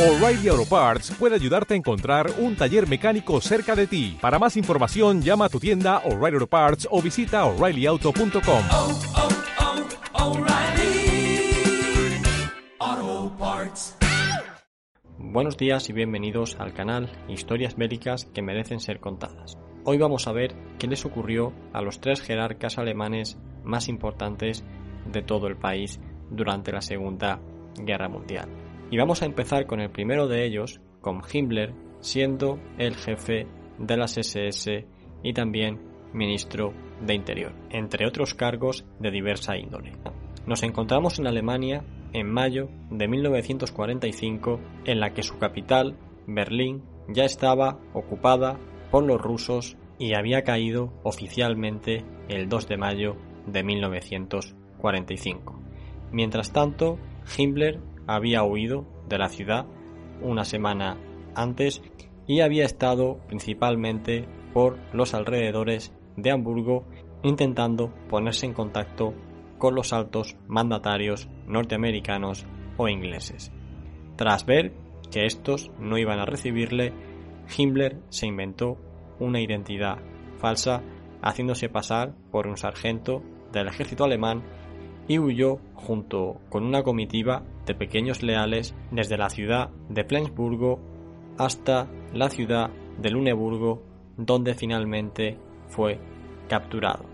O'Reilly Auto Parts puede ayudarte a encontrar un taller mecánico cerca de ti. Para más información, llama a tu tienda O'Reilly Auto Parts o visita oreillyauto.com. oh, oh, Parts. Buenos días y bienvenidos al canal Historias bélicas que merecen ser contadas. Hoy vamos a ver qué les ocurrió a los tres jerarcas alemanes más importantes de todo el país durante la Segunda Guerra Mundial. Y vamos a empezar con el primero de ellos, con Himmler, siendo el jefe de las SS y también ministro de Interior, entre otros cargos de diversa índole. Nos encontramos en Alemania en mayo de 1945, en la que su capital, Berlín, ya estaba ocupada por los rusos y había caído oficialmente el 2 de mayo de 1945. Mientras tanto, Himmler había huido de la ciudad una semana antes y había estado principalmente por los alrededores de Hamburgo intentando ponerse en contacto con los altos mandatarios norteamericanos o ingleses. Tras ver que estos no iban a recibirle, Himmler se inventó una identidad falsa haciéndose pasar por un sargento del ejército alemán y huyó junto con una comitiva pequeños leales desde la ciudad de Flensburgo hasta la ciudad de Luneburgo, donde finalmente fue capturado.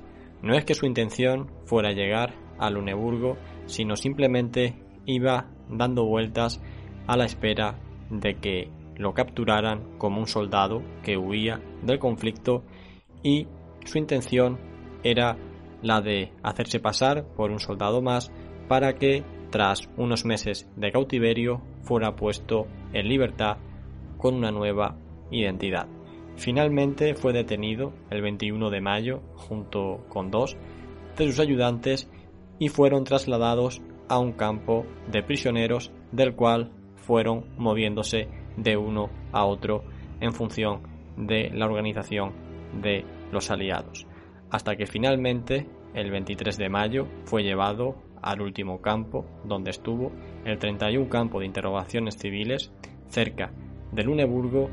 No es que su intención fuera llegar a Luneburgo, sino simplemente iba dando vueltas a la espera de que lo capturaran como un soldado que huía del conflicto y su intención era la de hacerse pasar por un soldado más para que tras unos meses de cautiverio fuera puesto en libertad con una nueva identidad. Finalmente fue detenido el 21 de mayo junto con dos de sus ayudantes y fueron trasladados a un campo de prisioneros del cual fueron moviéndose de uno a otro en función de la organización de los aliados, hasta que finalmente el 23 de mayo fue llevado al último campo donde estuvo el 31 campo de interrogaciones civiles cerca de Luneburgo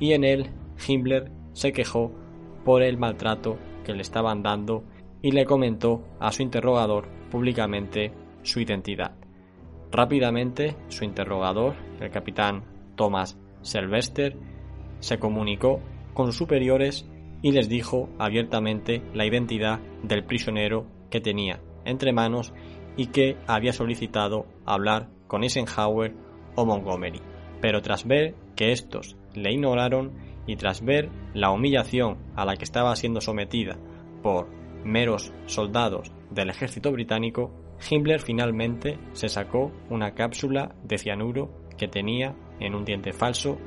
y en él Himmler se quejó por el maltrato que le estaban dando y le comentó a su interrogador públicamente su identidad. Rápidamente su interrogador, el capitán Thomas Sylvester, se comunicó con sus superiores y les dijo abiertamente la identidad del prisionero que tenía entre manos y que había solicitado hablar con Eisenhower o Montgomery. Pero tras ver que estos le ignoraron y tras ver la humillación a la que estaba siendo sometida por meros soldados del ejército británico, Himmler finalmente se sacó una cápsula de cianuro que tenía en un diente falso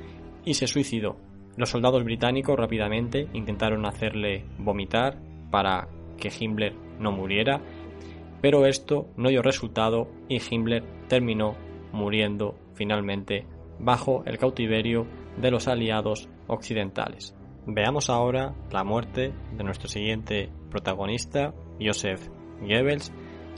y se suicidó. Los soldados británicos rápidamente intentaron hacerle vomitar para que Himmler no muriera, pero esto no dio resultado y Himmler terminó muriendo finalmente bajo el cautiverio de los aliados occidentales. Veamos ahora la muerte de nuestro siguiente protagonista, Joseph Goebbels,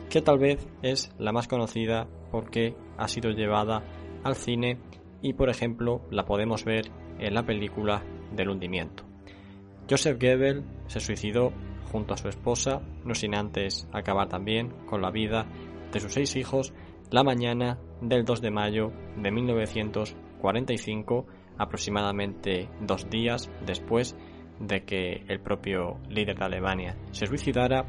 que tal vez es la más conocida porque ha sido llevada al cine y por ejemplo la podemos ver en la película del hundimiento. Joseph Goebbels se suicidó junto a su esposa, no sin antes acabar también con la vida de sus seis hijos la mañana del 2 de mayo de 1945, aproximadamente dos días después de que el propio líder de Alemania se suicidara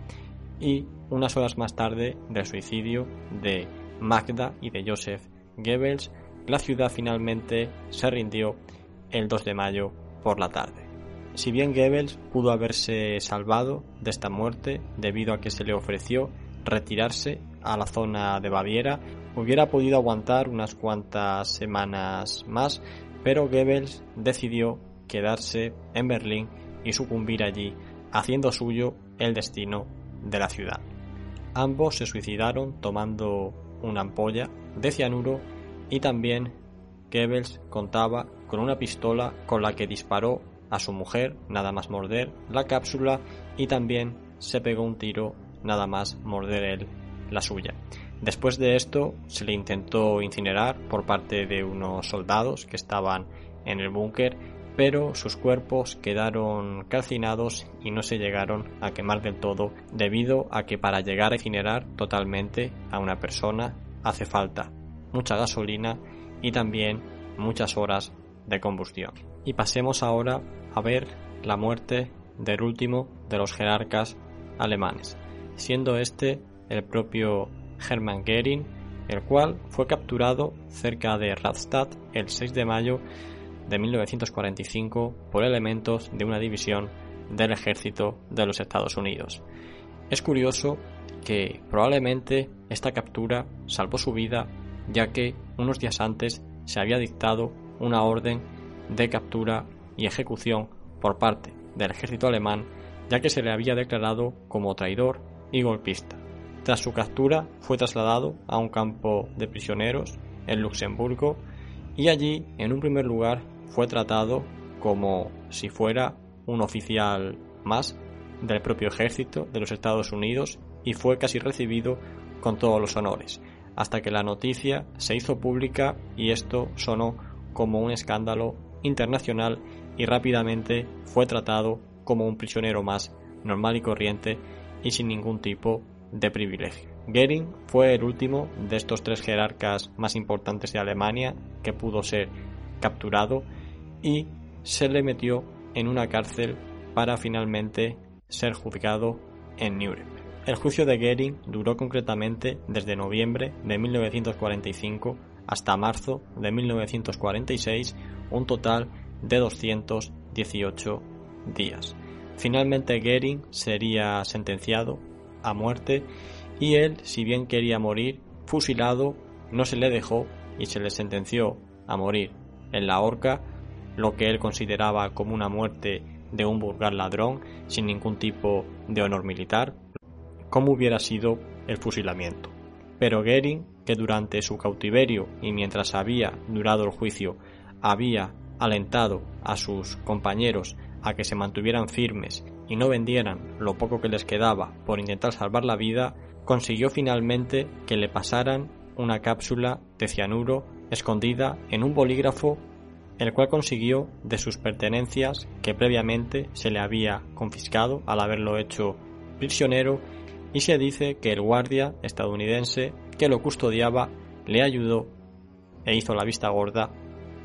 y unas horas más tarde del suicidio de Magda y de Joseph Goebbels, la ciudad finalmente se rindió el 2 de mayo por la tarde. Si bien Goebbels pudo haberse salvado de esta muerte debido a que se le ofreció retirarse a la zona de Baviera, hubiera podido aguantar unas cuantas semanas más, pero Goebbels decidió quedarse en Berlín y sucumbir allí, haciendo suyo el destino de la ciudad. Ambos se suicidaron tomando una ampolla de cianuro y también Goebbels contaba con una pistola con la que disparó a su mujer nada más morder la cápsula y también se pegó un tiro nada más morder él la suya. Después de esto se le intentó incinerar por parte de unos soldados que estaban en el búnker, pero sus cuerpos quedaron calcinados y no se llegaron a quemar del todo debido a que para llegar a incinerar totalmente a una persona hace falta mucha gasolina y también muchas horas de combustión. Y pasemos ahora a ver la muerte del último de los jerarcas alemanes, siendo este el propio Hermann Goering, el cual fue capturado cerca de Rastatt el 6 de mayo de 1945 por elementos de una división del ejército de los Estados Unidos. Es curioso que probablemente esta captura salvó su vida ya que unos días antes se había dictado una orden de captura y ejecución por parte del ejército alemán ya que se le había declarado como traidor y golpista. Tras su captura fue trasladado a un campo de prisioneros en Luxemburgo y allí en un primer lugar fue tratado como si fuera un oficial más del propio ejército de los Estados Unidos y fue casi recibido con todos los honores, hasta que la noticia se hizo pública y esto sonó como un escándalo internacional y rápidamente fue tratado como un prisionero más normal y corriente y sin ningún tipo de privilegio. Goering fue el último de estos tres jerarcas más importantes de Alemania que pudo ser capturado y se le metió en una cárcel para finalmente ser juzgado en Nuremberg. El juicio de Goering duró concretamente desde noviembre de 1945 hasta marzo de 1946, un total de 218 días. Finalmente Goering sería sentenciado a muerte y él, si bien quería morir, fusilado, no se le dejó y se le sentenció a morir en la horca, lo que él consideraba como una muerte de un vulgar ladrón sin ningún tipo de honor militar, como hubiera sido el fusilamiento. Pero Goering, que durante su cautiverio y mientras había durado el juicio, había alentado a sus compañeros a que se mantuvieran firmes y no vendieran lo poco que les quedaba por intentar salvar la vida, consiguió finalmente que le pasaran una cápsula de cianuro escondida en un bolígrafo, el cual consiguió de sus pertenencias que previamente se le había confiscado al haberlo hecho prisionero y se dice que el guardia estadounidense que lo custodiaba le ayudó e hizo la vista gorda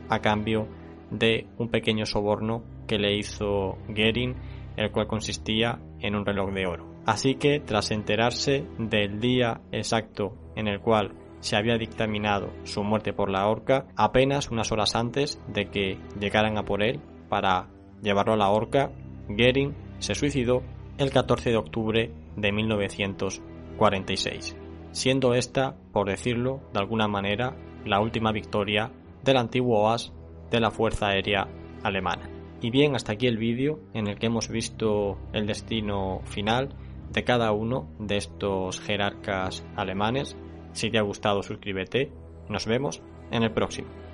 a cambio de un pequeño soborno que le hizo Goering, el cual consistía en un reloj de oro. Así que, tras enterarse del día exacto en el cual se había dictaminado su muerte por la horca, apenas unas horas antes de que llegaran a por él para llevarlo a la horca, Goering se suicidó el 14 de octubre de 1946, siendo esta, por decirlo de alguna manera, la última victoria del antiguo OAS de la Fuerza Aérea Alemana. Y bien, hasta aquí el vídeo en el que hemos visto el destino final de cada uno de estos jerarcas alemanes. Si te ha gustado, suscríbete. Nos vemos en el próximo.